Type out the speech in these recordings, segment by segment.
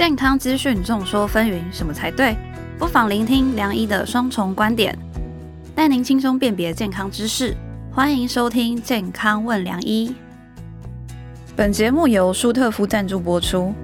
健康资讯众说纷纭，什么才对？不妨聆听梁医的双重观点，带您轻松辨别健康知识。欢迎收听《健康问梁医》。本节目由舒特夫赞助播出。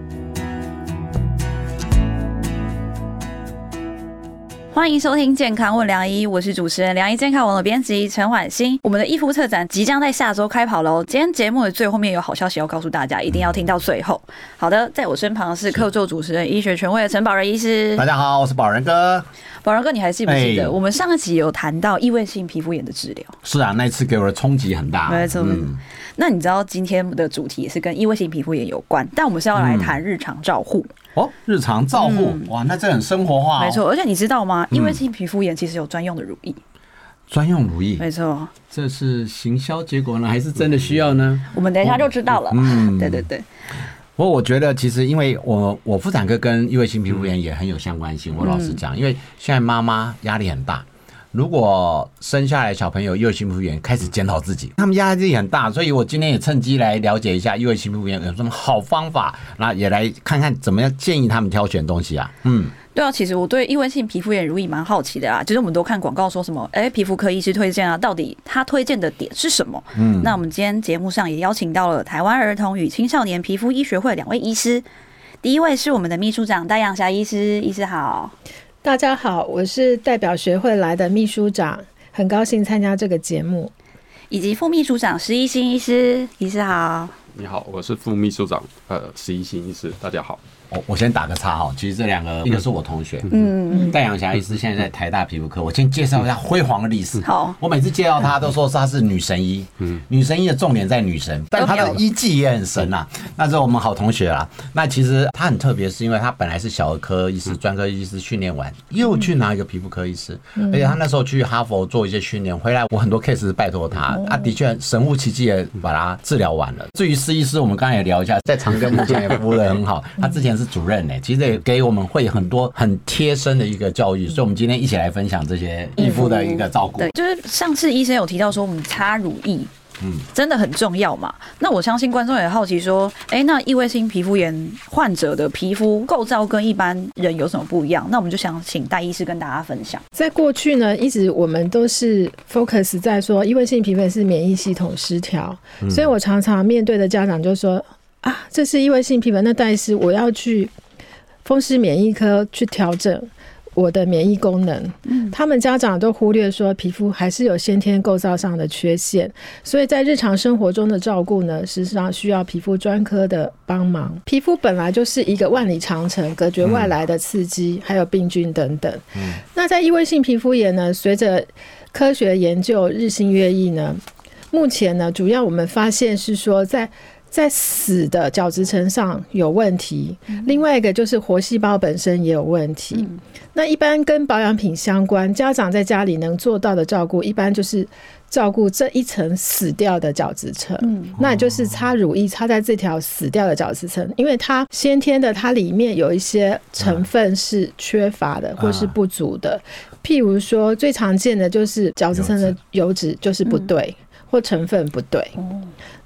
欢迎收听《健康问良医》，我是主持人良医健康网的编辑陈婉欣。我们的衣服特展即将在下周开跑喽！今天节目的最后面有好消息要告诉大家，一定要听到最后。好的，在我身旁是客座主持人、医学权威的陈宝仁医师。大家好，我是宝仁哥。宝仁哥，你还记不记得哎我们上一集有谈到异位性皮肤炎的治疗？是啊，那一次给我的冲击很大。没错嗯，那你知道今天的主题也是跟异位性皮肤炎有关，但我们是要来谈日常照护。哦，日常照护，哇，那这很生活化、没，错，而且你知道吗？异位性皮肤炎其实有专用的乳液。专用乳液，没错，这是行销结果呢，还是真的需要呢？我们等一下就知道了。嗯 对对对，不过我觉得，其实因为我我妇产科跟异位性皮肤炎也很有相关性。我老实嗯讲，因为现在妈妈压力很大，如果生下来小朋友幼儿性皮肤炎，开始检讨自己，他们压力很大，所以我今天也趁机来了解一下幼儿性皮肤炎有什么好方法，那也来看看怎么样建议他们挑选东西啊。嗯，对啊，其实我对异位性皮肤炎如意蛮好奇的啊。其实我们都看广告说什么，哎，皮肤科医师推荐啊，到底他推荐的点是什么？嗯，那我们今天节目上也邀请到了台湾儿童与青少年皮肤医学会两位医师。第一位是我们的秘书长戴阳霞医师，医师好。大家好，我是代表学会来的秘书长，很高兴参加这个节目。以及副秘书长石一新医师，医师好。你好，我是副秘书长，呃，石一新医师，大家好。我我先打个叉哈，其实这两个一个是我同学，嗯，戴阳霞医师现在在台大皮肤科，我先介绍一下辉煌的历史。好。我每次介绍她都说她是女神医，嗯。女神医的重点在女神，但她的医技也很神啊。那是我们好同学啦。那其实她很特别，是因为她本来是小儿科医师、专科医师训练完，又去拿一个皮肤科医师，而且她那时候去哈佛做一些训练，回来我很多 case 是拜托她，啊，的确神乎其技也把她治疗完了。至于施医师，我们刚才也聊一下，在长庚目前也服务的很好，他之前是主任呢，其实也给我们会很多很贴身的一个教育，所以我们今天一起来分享这些义肤的一个照顾。对，就是上次医生有提到说，我们擦乳液，嗯，真的很重要嘛。那我相信观众也好奇说，哎、那异位性皮肤炎患者的皮肤构造跟一般人有什么不一样？那我们就想请戴医师跟大家分享。在过去呢，一直我们都是 focus 在说，异位性皮肤炎是免疫系统失调，所以我常常面对的家长就说啊，这是异位性皮肤炎，那但是我要去风湿免疫科去调整。我的免疫功能，嗯他们家长都忽略说皮肤还是有先天构造上的缺陷，所以在日常生活中的照顾呢，实际上需要皮肤专科的帮忙。皮肤本来就是一个万里长城，隔绝外来的刺激，还有病菌等等。嗯那在异位性皮肤炎呢，随着科学研究日新月异呢，目前呢，主要我们发现是说在。在死的角质层上有问题，另外一个就是活细胞本身也有问题。那一般跟保养品相关，家长在家里能做到的照顾，一般就是照顾这一层死掉的角质层。那也就是擦乳液擦在这条死掉的角质层，因为它先天的它里面有一些成分是缺乏的或是不足的，譬如说最常见的就是角质层的油脂。就是不对。或成分不对，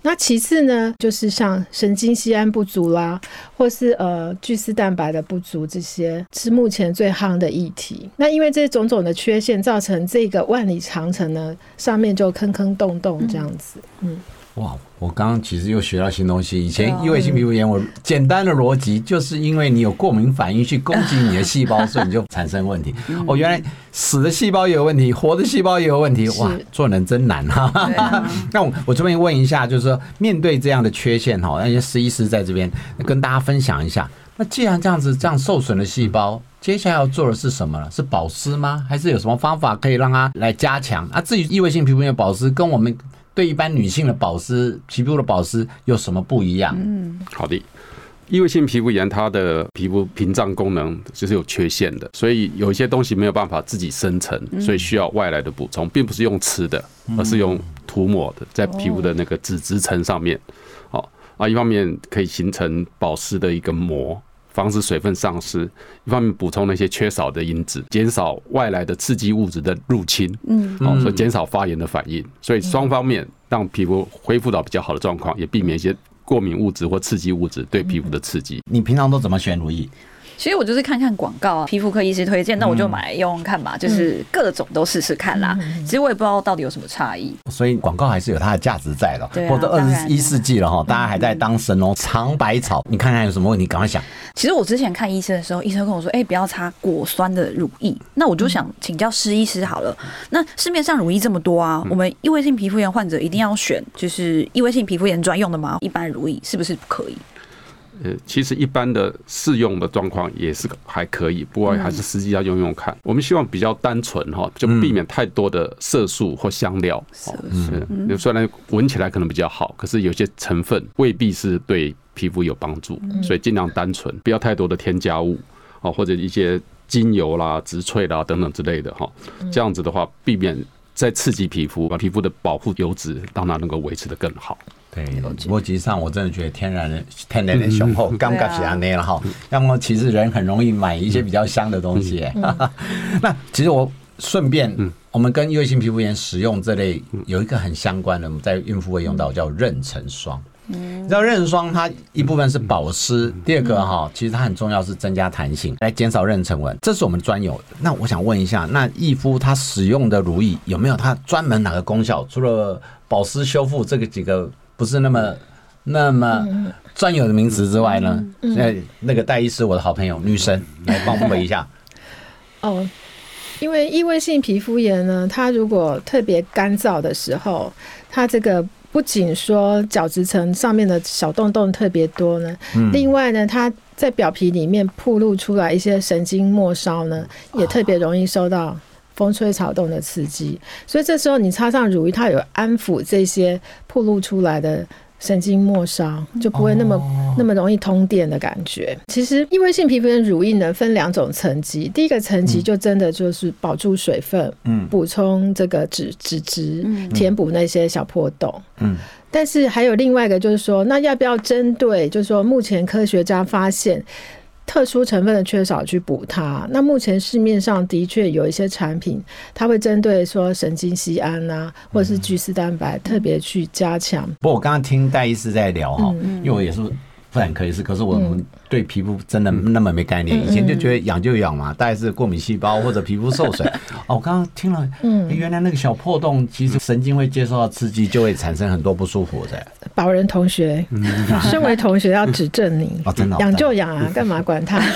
那其次呢，就是像神经酰胺不足啦，或是呃巨丝蛋白的不足，这些是目前最夯的议题。那因为这种种的缺陷，造成这个万里长城呢上面就坑坑洞洞这样子。嗯，哇，我刚刚其实又学到新东西。以前异位性皮肤炎，我简单的逻辑就是因为你有过敏反应去攻击你的细胞，所以你就产生问题。哦，原来死的细胞也有问题，活的细胞也有问题。哇，做人真难哈、那我我这边问一下，就是说面对这样的缺陷哈，那些实医师在这边跟大家分享一下。那既然这样子，这样受损的细胞，接下来要做的是什么呢？是保湿吗？还是有什么方法可以让它来加强？啊，至于异位性皮肤炎保湿，跟我们对一般女性的保湿、皮肤的保湿有什么不一样？嗯好的，异位性皮肤炎它的皮肤屏障功能就是有缺陷的，所以有一些东西没有办法自己生成，所以需要外来的补充，并不是用吃的，而是用涂抹的，在皮肤的那个脂质层上面。好啊，一方面可以形成保湿的一个膜。防止水分丧失，一方面补充那些缺少的因子，减少外来的刺激物质的入侵，嗯，哦，所以减少发炎的反应，所以双方面让皮肤恢复到比较好的状况，也避免一些过敏物质或刺激物质对皮肤的刺激。你平常都怎么选乳液？其实我就是看看广告啊，皮肤科医师推荐，那我就买来用用看吧，就是各种都试试看啦。其实我也不知道到底有什么差异，所以广告还是有它的价值在的。对啊或者二十一世纪了哈，大家还在当神农尝百草，你看看有什么问题，赶快想。其实我之前看医生的时候，医生跟我说：“哎、不要擦果酸的乳液。”那我就想请教施医师好了。那市面上乳液这么多啊，我们异位性皮肤炎患者一定要选就是异位性皮肤炎专用的吗？一般乳液是不是不可以？呃，其实一般的适用的状况也是还可以，不过还是实际要用用看。我们希望比较单纯哈，就避免太多的色素或香料。哦是，虽然闻起来可能比较好，可是有些成分未必是对皮肤有帮助，所以尽量单纯，不要太多的添加物啊，或者一些精油啦、植萃啦等等之类的哈。这样子的话，避免再刺激皮肤，把皮肤的保护油脂让它能够维持的更好。对，逻辑上我真的觉得天然的天然的雄厚，刚刚起来那了哈。要么其实人很容易买一些比较香的东西。那其实我顺便，我们跟异位性皮肤炎使用这类有一个很相关的，我们在孕妇会用到叫妊娠霜。你知道妊娠霜它一部分是保湿，第二个哈，其实它很重要是增加弹性，来减少妊娠纹，这是我们专有的。那我想问一下，那易肤它使用的乳液有没有它专门哪个功效？除了保湿修复这个几个不是那么那么专有的名词之外呢？那那个戴医师，我的好朋友女神来帮我们一下。哦，因为异位性皮肤炎呢，它如果特别干燥的时候，它这个不仅说角质层上面的小洞洞特别多呢，另外呢，它在表皮里面暴露出来一些神经末梢呢，也特别容易受到。风吹草动的刺激，所以这时候你擦上乳液，它有安抚这些暴露出来的神经末梢，就不会那么、那么容易通电的感觉。其实异位性皮肤的乳液呢分两种层级，第一个层级就真的就是保住水分，嗯补充这个脂脂质，填补那些小破洞。嗯，但是还有另外一个就是说，那要不要针对，就是说目前科学家发现。特殊成分的缺少去补它。那目前市面上的确有一些产品，它会针对说神经酰胺啊，或者是巨噬蛋白，特别去加强。不过我刚刚听戴医师在聊哈，嗯因为我也是妇产科医师，可是我们对皮肤真的那么没概念，以前就觉得痒就痒嘛，大概是过敏细胞或者皮肤受损。哦，我刚刚听了，嗯原来那个小破洞其实神经会接受到刺激，就会产生很多不舒服的。宝人同学，身为同学要指正你 哦，真的痒就痒啊，干嘛管他？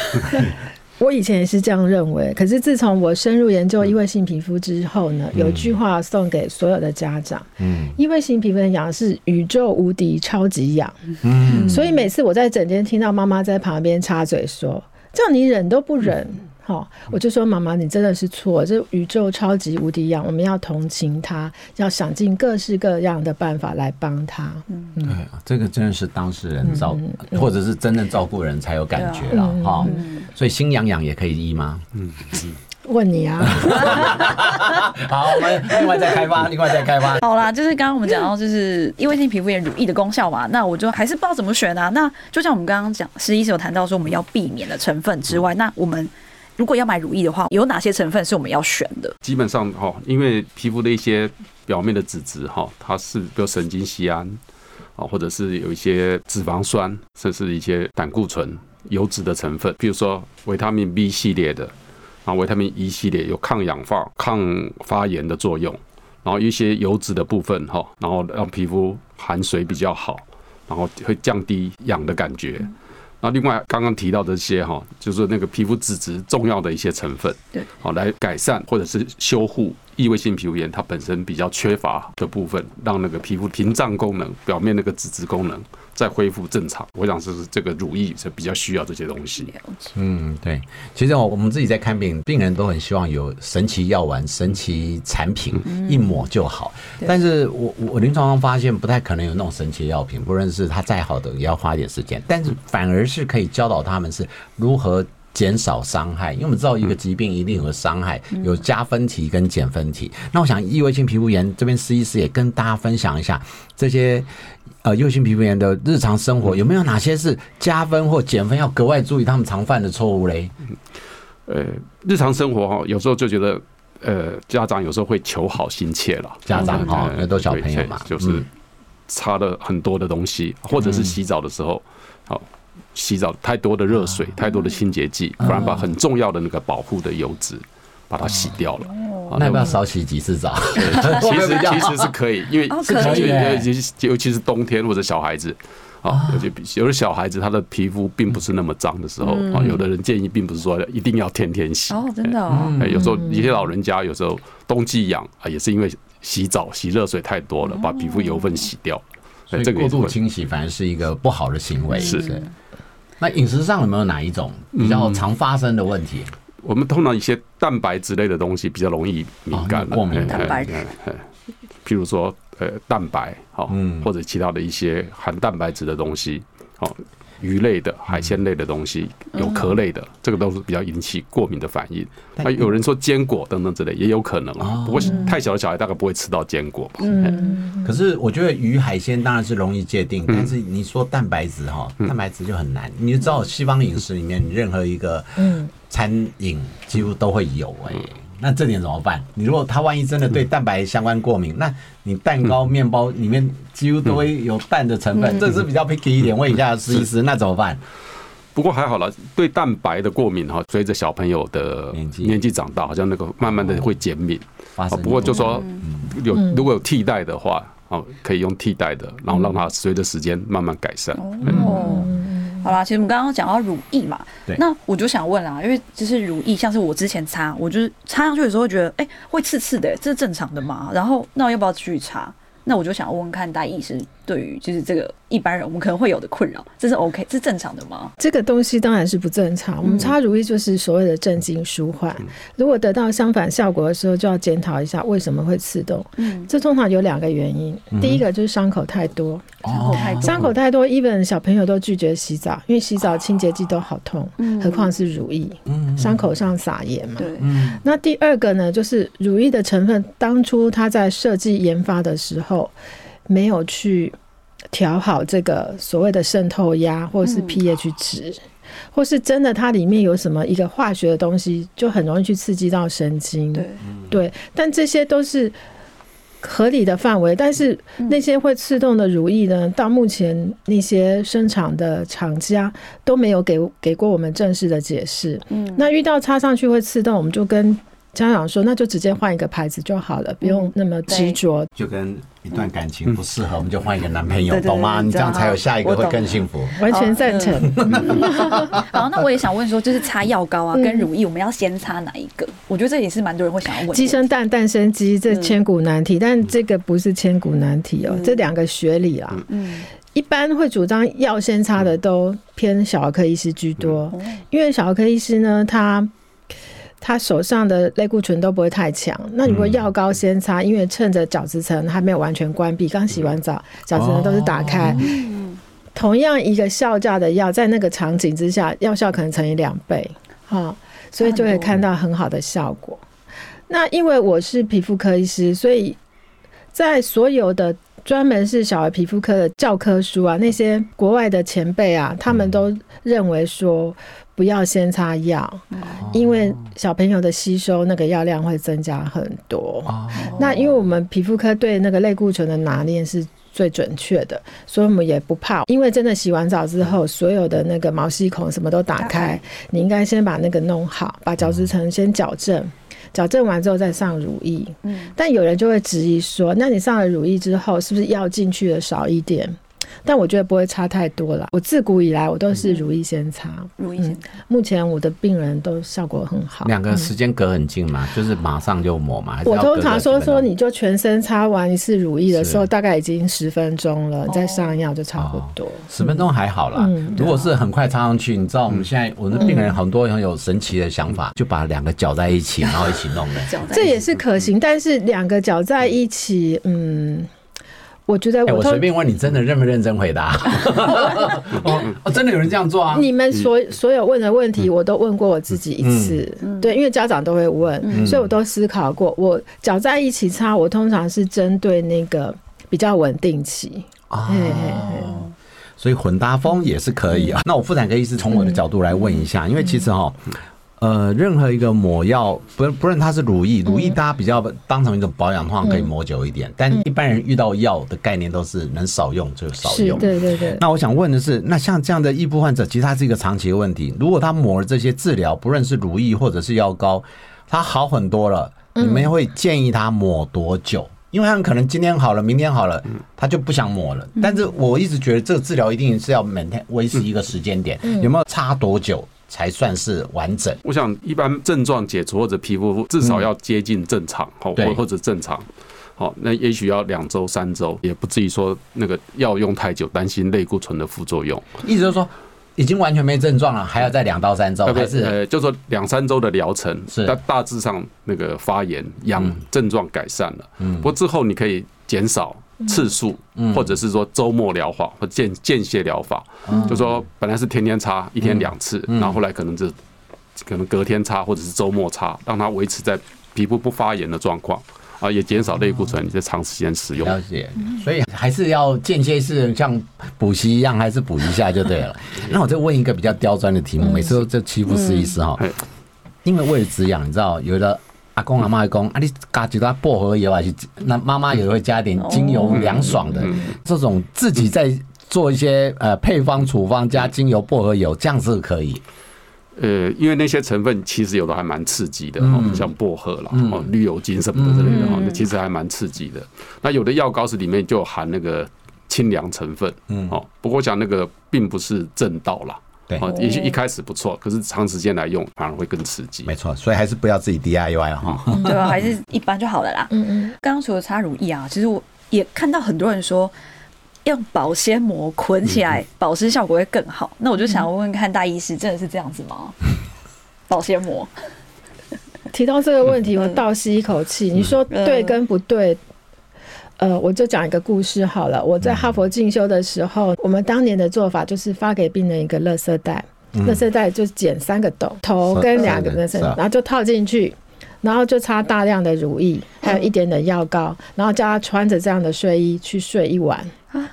我以前也是这样认为，可是自从我深入研究异位性皮肤之后呢，有一句话送给所有的家长：嗯异位性皮肤的痒是宇宙无敌超级痒。嗯，所以每次我在整天听到妈妈在旁边插嘴说：“叫你忍都不忍。”好，我就说妈妈，你真的是错，这宇宙超级无敌痒，我们要同情他，要想尽各式各样的办法来帮他。嗯对，这个真的是当事人照，或者是真正照顾人才有感觉了嗯哈。所以心痒痒也可以医吗？嗯问你啊，好，我们另外再开发，另外再开发。好啦，就是刚刚我们讲到就是异位性皮肤炎乳液的功效嘛，那我就还是不知道怎么选啊。那就像我们刚刚讲，施医师有谈到说我们要避免的成分之外，那我们如果要买乳液的话，有哪些成分是我们要选的？基本上哈，因为皮肤的一些表面的脂质哈，它是比如神经酰胺啊，或者是有一些脂肪酸，甚至一些胆固醇、油脂的成分，比如说维他命 B 系列的，然后维他命 E 系列有抗氧化、抗发炎的作用，然后一些油脂的部分哈，然后让皮肤含水比较好，然后会降低痒的感觉。那另外刚刚提到的这些哈，就是那个皮肤脂质重要的一些成分，对，好来改善或者是修护异位性皮肤炎它本身比较缺乏的部分，让那个皮肤屏障功能、表面那个脂质功能再恢复正常。我想是这个乳液是比较需要这些东西。嗯，对，其实我我们自己在看病，病人都很希望有神奇药丸、神奇产品，一抹就好。但是我我我临床上发现，不太可能有那种神奇药品，不论是它再好的，也要花一点时间。但是反而是可以教导他们是如何。减少伤害，因为我们知道一个疾病一定有个伤害，有加分题跟减分题。那我想异位性皮肤炎这边施医师也跟大家分享一下这些呃异位性皮肤炎的日常生活有没有哪些是加分或减分要格外注意他们常犯的错误嘞？呃，日常生活哈，有时候就觉得呃，家长有时候会求好心切了。家长哈，呃那都小朋友嘛，就是嗯擦了很多的东西，或者是洗澡的时候，好洗澡太多的热水，太多的清洁剂，不然把很重要的那个保护的油脂把它洗掉了。那要不要少洗几次澡？其实 其实是可以，因为尤其是尤其是冬天或者小孩子。啊，尤其有的小孩子他的皮肤并不是那么脏的时候，啊，有的人建议并不是说一定要天天洗，哦，真的有时候一些老人家有时候冬季痒啊，也是因为洗澡洗热水太多了，把皮肤油分洗掉。所以这个过度清洗反而是一个不好的行为。是。对那饮食上有没有哪一种比较常发生的问题？我们通常一些蛋白质类的东西比较容易敏感哦，过敏哎蛋白譬如说呃蛋白，好嗯，或者其他的一些含蛋白质的东西，好。鱼类的、海鲜类的东西，有壳类的，这个都是比较引起过敏的反应。那有人说坚果等等之类也有可能哦。啊，不过太小的小孩大概不会吃到坚果吧？嗯，可是我觉得鱼海鲜当然是容易界嗯。定，但是你说蛋白质哈，蛋白质就很难。你就知道西方饮食里面任何一个嗯。餐饮几乎都会有哎、那这点怎么办？你如果他万一真的对蛋白相关过敏，那你蛋糕、面包里面几乎都会有蛋的成分，这是比较 picky 一点。问一下施医师，那怎么办？不过还好了，对蛋白的过敏哈，随着小朋友的年纪年纪长大，好像那个慢慢的会减敏。不过就说有嗯如果有替代的话，哦，可以用替代的，然后让它随着时间慢慢改善。哦，好啦，其实我们刚刚讲到乳液嘛对，那我就想问啦，因为就是乳液，像是我之前擦，我就是擦上去的时候会觉得，哎、会刺刺的、这是正常的嘛？然后那我要不要继续擦？那我就想问问看，大医师对于就是这个一般人我们可能会有的困扰，这是 OK，这是正常的吗？这个东西当然是不正常。我们擦乳液就是所谓的镇静舒缓，如果得到相反效果的时候，就要检讨一下为什么会刺痛。嗯，这通常有两个原因，第一个就是伤口太多，伤口太多，伤口太多，even 小朋友都拒绝洗澡，因为洗澡清洁剂都好痛，嗯。何况是乳液，伤口上撒盐嘛。对，那第二个呢，就是乳液的成分，当初它在设计研发的时候，没有去调好这个所谓的渗透压，或者是嗯 pH 值，或是真的它里面有什么一个化学的东西，就很容易去刺激到神经。对，对，但这些都是合理的范围。但是那些会刺痛的乳液呢，到目前那些生产的厂家都没有给给过我们正式的解释。嗯，那遇到插上去会刺痛，我们就跟家长说，那就直接换一个牌子就好了，不用那么执着。就跟一段感情不适合，我们就换一个男朋友，懂吗？你这样才有下一个会更幸福。完全赞成。好，那我也想问说，就是擦药膏啊，嗯跟乳液，我们要先擦哪一个？我觉得这也是蛮多人会想要问的。鸡生蛋，蛋生鸡，这千古难题。但这个不是千古难题哦，这两个学理啊。嗯，一般会主张要先擦的都偏小儿科医师居多，哦因为小儿科医师呢，他他手上的类固醇都不会太强。那如果药膏先擦，因为趁着角质层还没有完全关闭，刚洗完澡，角质层都是打开。同样一个效价的药，在那个场景之下，药效可能乘以两倍，哈、所以就会看到很好的效果。那因为我是皮肤科医师，所以在所有的专门是小儿皮肤科的教科书啊，那些国外的前辈啊，他们都认为说不要先擦药，因为小朋友的吸收那个药量会增加很多。哦。那因为我们皮肤科对那个类固醇的拿捏是最准确的，所以我们也不怕。因为真的洗完澡之后，所有的那个毛细孔什么都打开，你应该先把那个弄好，把角质层先矫正。矫正完之后再上乳液，嗯但有人就会质疑说，那你上了乳液之后，是不是药进去的少一点？但我觉得不会差太多了。我自古以来我都是如意先擦，如意先擦。目前我的病人都效果很好。两个时间隔很近嘛，就是马上就抹嘛。我通常说说你就全身擦完一次乳液的时候，大概已经十分钟了，再上药就差不多。十分钟还好啦。嗯如果是很快擦上去，你知道我们现在我的病人很多很有神奇的想法，就把两个搅在一起，然后一起弄的。这也是可行，但是两个搅在一起，嗯，我觉得哎，我随便问你，真的认不认真回答？哦，哦真的有人这样做啊？你们所所有问的问题，我都问过我自己一次，对，因为家长都会问，所以我都思考过。我搅在一起擦，我通常是针对那个比较稳定期。哦嘿嘿嘿所以混搭风也是可以啊。那我妇产科医师从我的角度来问一下，因为其实哈。呃，任何一个抹药，不不论它是乳液，乳液大家比较当成一个保养，的话可以抹久一点。但一般人遇到药的概念都是能少用就少是，用。对对对。那我想问的是，那像这样的异步患者，其实它是一个长期的问题。如果他抹了这些治疗，不论是乳液或者是药膏，他好很多了，你们会建议他抹多久？因为他们可能今天好了，明天好了，他就不想抹了。但是我一直觉得这个治疗一定是要每天维持一个时间点，有没有差多久才算是完整？我想一般症状解除或者皮肤至少要接近正常，或或者正常，好，那也许要两周三周，也不至于说那个药用太久，担心类固醇的副作用。意思就是说。已经完全没症状了，还要再两到三周，还是呃，就说两三周的疗程，是大大致上那个发炎痒症状改善了。嗯，不过之后你可以减少次数，或者是说周末疗法或间间歇疗法。嗯，就说本来是天天擦，一天两次，然后后来可能就可能隔天擦，或者是周末擦，让它维持在皮肤不发炎的状况。啊，也减少类固醇，你在长时间使用。了解，所以还是要间歇式像补习一样，还是补一下就对了。那我再问一个比较刁钻的题目，每次都在欺负试一试哈。因为为了止痒，你知道，有的阿公阿妈会讲，啊，你加几多薄荷油啊？是那妈妈也会加点精油凉爽的。这种自己在做一些呃配方处方加精油薄荷油，这样子可以。呃，因为那些成分其实有的还蛮刺激的哈，像薄荷啦、哦绿油精什么的之类的哈，那其实还蛮刺激的。那有的药膏是里面就含那个清凉成分，嗯，哦，不过讲那个并不是正道啦，对，也许一开始不错，可是长时间来用反而会更刺激。没错，所以还是不要自己 DIY 哈，对啊？还是一般就好了啦。嗯嗯，刚刚除了擦乳液啊，其实我也看到很多人说。用保鲜膜捆起来，保湿效果会更好。那我就想问问看，大医师真的是这样子吗？保鲜膜提到这个问题，我倒吸一口气。你说对跟不对？呃，我就讲一个故事好了。我在哈佛进修的时候，我们当年的做法就是发给病人一个垃圾袋，垃圾袋就剪三个洞，头跟两个垃圾，然后就套进去，然后就擦大量的乳液，还有一点点药膏，然后叫他穿着这样的睡衣去睡一晚。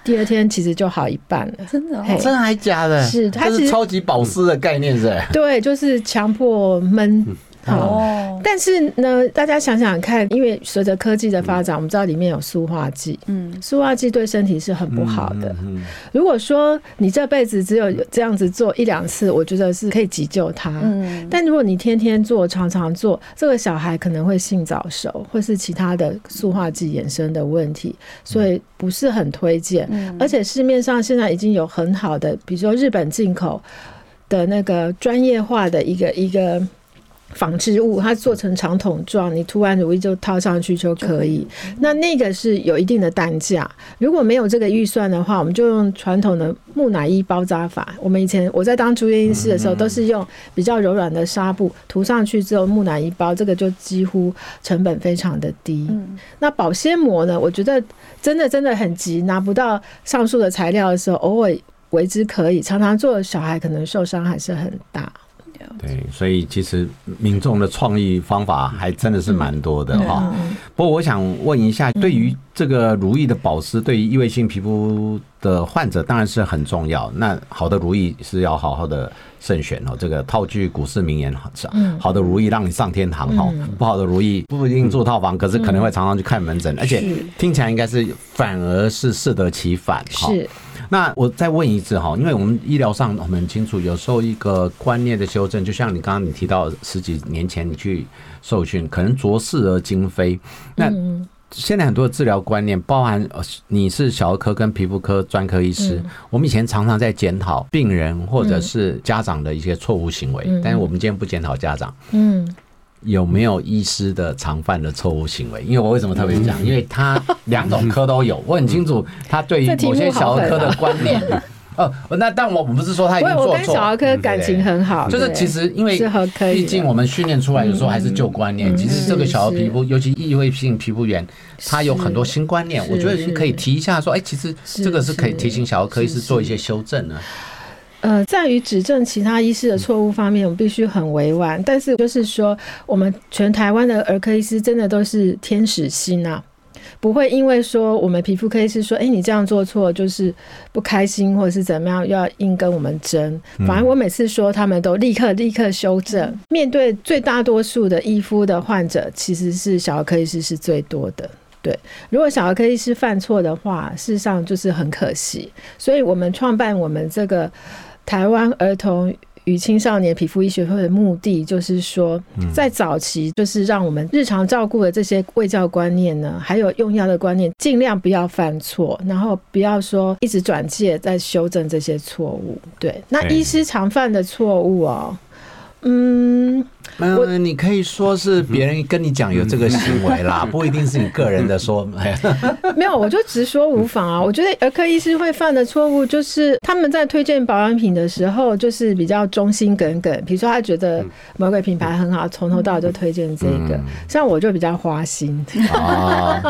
第二天其实就好一半了，真的，真的还假的？是，它是超级保湿的概念，是？对，就是强迫闷。哦，但是呢，大家想想看，因为随着科技的发展，我们知道里面有塑化剂，嗯，塑化剂对身体是很不好的。如果说你这辈子只有这样子做一两次，我觉得是可以急救他。嗯，但如果你天天做、常常做，这个小孩可能会性早熟，或是其他的塑化剂衍生的问题，所以不是很推荐。而且市面上现在已经有很好的，比如说日本进口的那个专业化的一个一个。纺织物，它做成长筒状，你涂完乳液就套上去就可以。那那个是有一定的单价，如果没有这个预算的话，我们就用传统的木乃伊包扎法。我们以前我在当住院医师的时候，都是用比较柔软的纱布涂上去之后，木乃伊包，这个就几乎成本非常的低。那保鲜膜呢？我觉得真的真的很急，拿不到上述的材料的时候，偶尔为之可以，常常做小孩可能受伤还是很大。对，所以其实民众的创意方法还真的是蛮多的哈。不过我想问一下，对于这个如意的保湿，对于异位性皮肤的患者当然是很重要。那好的如意是要好好的慎选哦。这个套句股市名言，好的如意让你上天堂哈，不好的如意不一定住套房，可是可能会常常去看门诊，而且听起来应该是反而是适得其反哈。那我再问一次哈，因为我们医疗上我们很清楚，有时候一个观念的修正，就像你刚刚你提到十几年前你去受训，可能着势而今非。那现在很多的治疗观念，包含你是小儿科跟皮肤科专科医师，我们以前常常在检讨病人或者是家长的一些错误行为，但是我们今天不检讨家长。嗯。有没有医师的常犯的错误行为？因为我为什么特别讲？因为他两种科都有，我很清楚他对于 某些小儿科的观念。哦，那但我不是说他已经做错。小儿科感情很好，就是其实因为毕竟我们训练出来有时候还是旧观念。其实这个小儿皮肤，尤其异位性皮肤炎，它有很多新观念。我觉得你可以提一下，说，哎，其实这个是可以提醒小儿科医师做一些修正呢。呃，在于指正其他医师的错误方面，我们必须很委婉。但是就是说，我们全台湾的儿科医师真的都是天使心啊！不会因为说我们皮肤科医师说，哎，你这样做错，就是不开心或者是怎么样，要硬跟我们争。反而我每次说，他们都立刻立刻修正。面对最大多数的医夫的患者，其实是小儿科医师是最多的。对，如果小儿科医师犯错的话，事实上就是很可惜。所以我们创办我们这个台湾儿童。与青少年皮肤医学会的目的就是说，在早期就是让我们日常照顾的这些卫教观念呢，还有用药的观念，尽量不要犯错，然后不要说一直转介在修正这些错误。对，那医师常犯的错误哦，嗯。嗯，你可以说是别人跟你讲有这个行为啦，不一定是你个人的说。没有，我就直说无妨啊。我觉得儿科医师会犯的错误就是他们在推荐保养品的时候，就是比较忠心耿耿。比如说他觉得某个品牌很好，从头到尾就推荐这个。像我就比较花心。啊，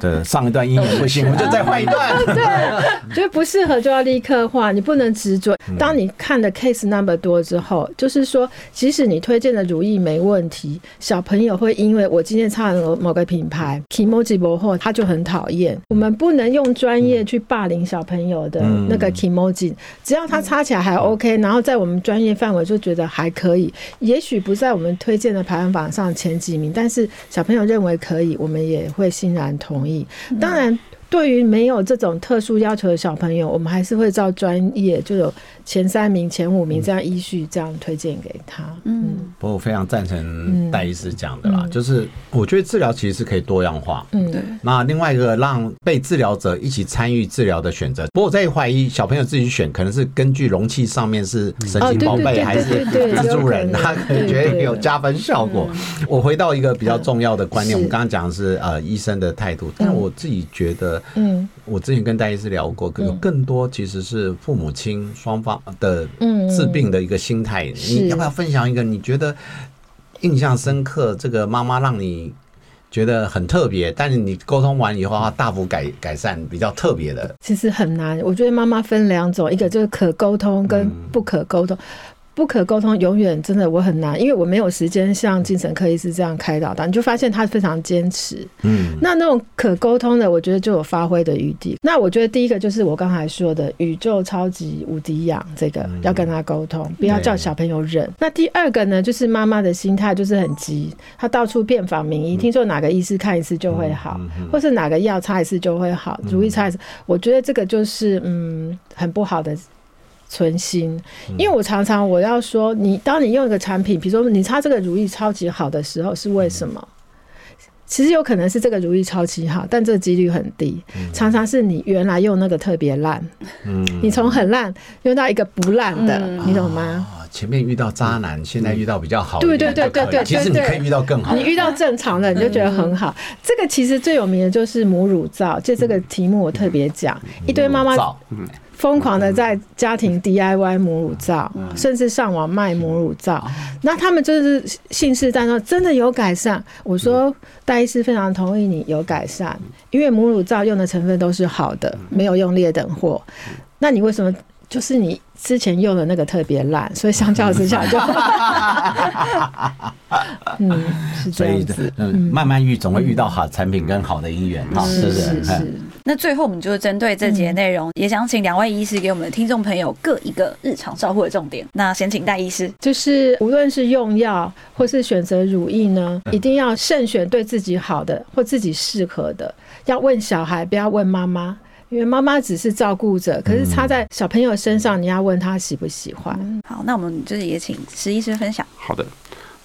对，上一段音乐不行，我们就再换一段。对，觉得不适合就要立刻换，你不能执着。当你看的 case number 多之后，就是说，即使你推荐的乳液。没问题，小朋友会因为我今天擦了某个品牌 Kimoji 博后，他就很讨厌。我们不能用专业去霸凌小朋友的那个 Kimoji，只要他擦起来还 OK，然后在我们专业范围就觉得还可以。也许不在我们推荐的排行榜上前几名，但是小朋友认为可以，我们也会欣然同意。当然。对于没有这种特殊要求的小朋友，我们还是会照专业，就有前三名、前五名这样依序这样推荐给他。嗯，不过我非常赞成戴医师讲的啦，就是我觉得治疗其实是可以多样化。嗯，对。那另外一个让被治疗者一起参与治疗的选择，不过我在怀疑小朋友自己选，可能是根据容器上面是神奇宝贝还是蜘蛛人，他可能觉得有加分效果。我回到一个比较重要的观念，我们刚刚讲的是呃医生的态度，但我自己觉得。嗯，我之前跟戴医师聊过，有更多其实是父母亲双方的治病的一个心态。你要不要分享一个你觉得印象深刻，这个妈妈让你觉得很特别，但是你沟通完以后，她大幅改改善，比较特别的？其实很难，我觉得妈妈分两种，一个就是可沟通跟不可沟通。不可沟通，永远真的我很难，因为我没有时间像精神科医师这样开导他。你就发现他非常坚持。嗯，那那种可沟通的，我觉得就有发挥的余地。那我觉得第一个就是我刚才说的宇宙超级无敌氧，这个要跟他沟通，不要叫小朋友忍。那第二个呢，就是妈妈的心态就是很急，她到处遍访名医，听说哪个医师看一次就会好，或是哪个药擦一次就会好，如意擦一次。我觉得这个就是嗯很不好的。存心，因为我常常我要说，你当你用一个产品，比如说你擦这个如意超级好的时候，是为什么？其实有可能是这个如意超级好，但这个几率很低。常常是你原来用那个特别烂，嗯，你从很烂用到一个不烂的，你懂吗？前面遇到渣男，现在遇到比较好，对对对对对，其实你可以遇到更好。你遇到正常的，你就觉得很好。这个其实最有名的就是母乳皂，就这个题目我特别讲，一堆妈妈。疯狂的在家庭 DIY 母乳皂，甚至上网卖母乳皂。那他们就是信誓旦旦，真的有改善。我说戴医师非常同意你有改善，因为母乳皂用的成分都是好的，没有用劣等货。那你为什么就是你之前用的那个特别烂？所以相较之下就，嗯，是这样子。嗯，慢慢遇总会遇到好产品跟好的姻缘哈，是不是？那最后，我们就针对这节内容，也想请两位医师给我们的听众朋友各一个日常照护的重点。那先请戴医师，就是无论是用药或是选择乳液呢，一定要慎选对自己好的或自己适合的。要问小孩，不要问妈妈，因为妈妈只是照顾者，可是插在小朋友身上，你要问他喜不喜欢。好，那我们就是也请石医师分享。好的，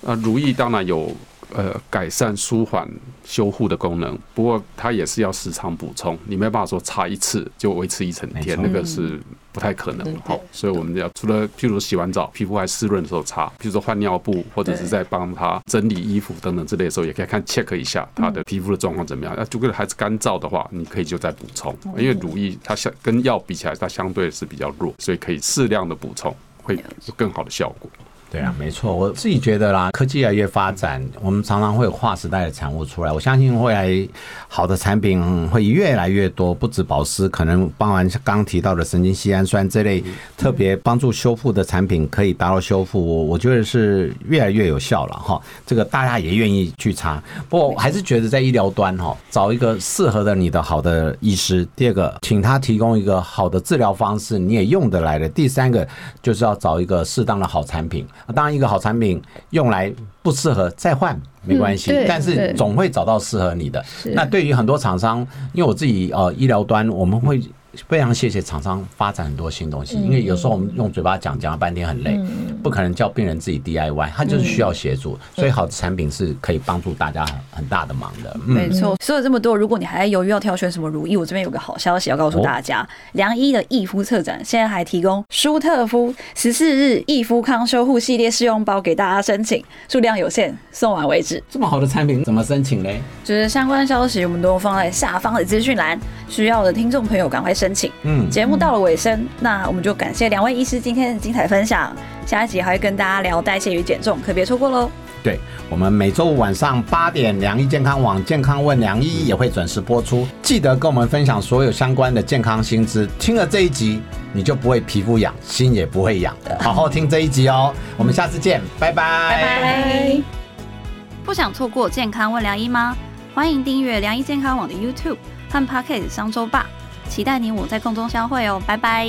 呃，乳液当然有。呃，改善、舒缓、修护的功能，不过它也是要时常补充，你没办法说擦一次就维持一整天，那个是不太可能。好，所以我们要除了譬如洗完澡，皮肤还湿润的时候擦，譬如说换尿布或者是在帮他整理衣服等等之类的时候，也可以看 check 一下他的皮肤的状况怎么样。那如果还是干燥的话，你可以就再补充，因为乳液它相跟药比起来，它相对是比较弱，所以可以适量的补充，会有更好的效果。对啊，没错，我自己觉得啦，科技越来越发展，我们常常会有划时代的产物出来。我相信未来好的产品会越来越多，不止保湿，可能包含刚提到的神经酰氨酸这类特别帮助修复的产品，可以达到修复。我我觉得是越来越有效了哈。这个大家也愿意去擦。不过我还是觉得在医疗端哈，找一个适合的你的好的医师。第二个，请他提供一个好的治疗方式，你也用得来的。第三个，就是要找一个适当的好产品。当然，一个好产品用来不适合再换没关系，但是总会找到适合你的。那对于很多厂商，因为我自己呃医疗端，我们会。非常谢谢厂商发展很多新东西，因为有时候我们用嘴巴讲讲了半天很累，不可能叫病人自己 DIY，他就是需要协助，所以好的产品是可以帮助大家很大的忙的。没错，说了这么多，如果你还在犹豫要挑选什么乳液，我这边有个好消息要告诉大家，良医的益肤策展现在还提供舒特肤十四日益肤康修护系列试用包给大家申请，数量有限，送完为止。这么好的产品怎么申请呢？就是相关消息我们都放在下方的资讯栏，需要的听众朋友赶快申请。嗯，节目到了尾声，那我们就感谢两位医师今天的精彩分享。下一集还会跟大家聊代谢与减重，可别错过喽。对我们每周五晚上八点，良医健康网健康问良医也会准时播出，记得跟我们分享所有相关的健康新知。听了这一集，你就不会皮肤痒，心也不会痒的。好好听这一集哦，我们下次见，拜拜。拜拜。不想错过健康问良医吗？欢迎订阅良医健康网的 YouTube 和 Pocket 商周吧。期待你我在空中相会哦，拜拜。